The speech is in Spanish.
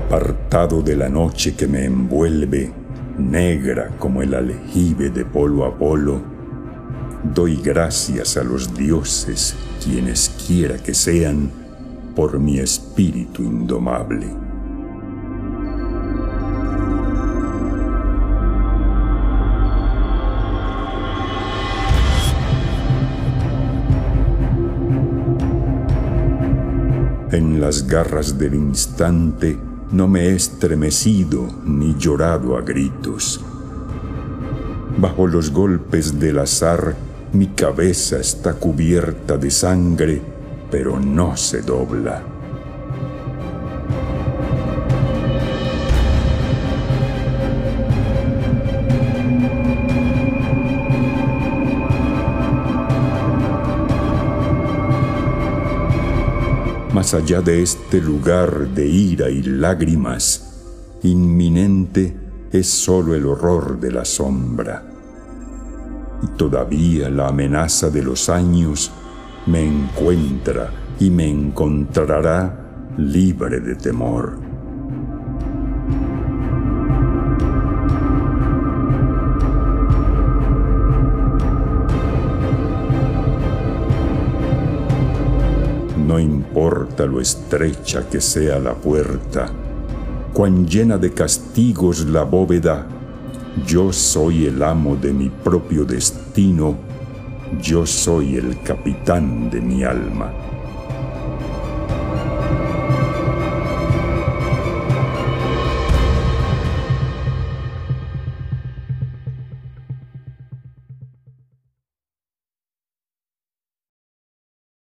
apartado de la noche que me envuelve, negra como el aljibe de polo a polo, doy gracias a los dioses, quienes quiera que sean, por mi espíritu indomable. En las garras del instante no me he estremecido ni llorado a gritos. Bajo los golpes del azar mi cabeza está cubierta de sangre, pero no se dobla. Más allá de este lugar de ira y lágrimas, inminente es solo el horror de la sombra. Y todavía la amenaza de los años me encuentra y me encontrará libre de temor. No importa lo estrecha que sea la puerta, cuán llena de castigos la bóveda, yo soy el amo de mi propio destino, yo soy el capitán de mi alma.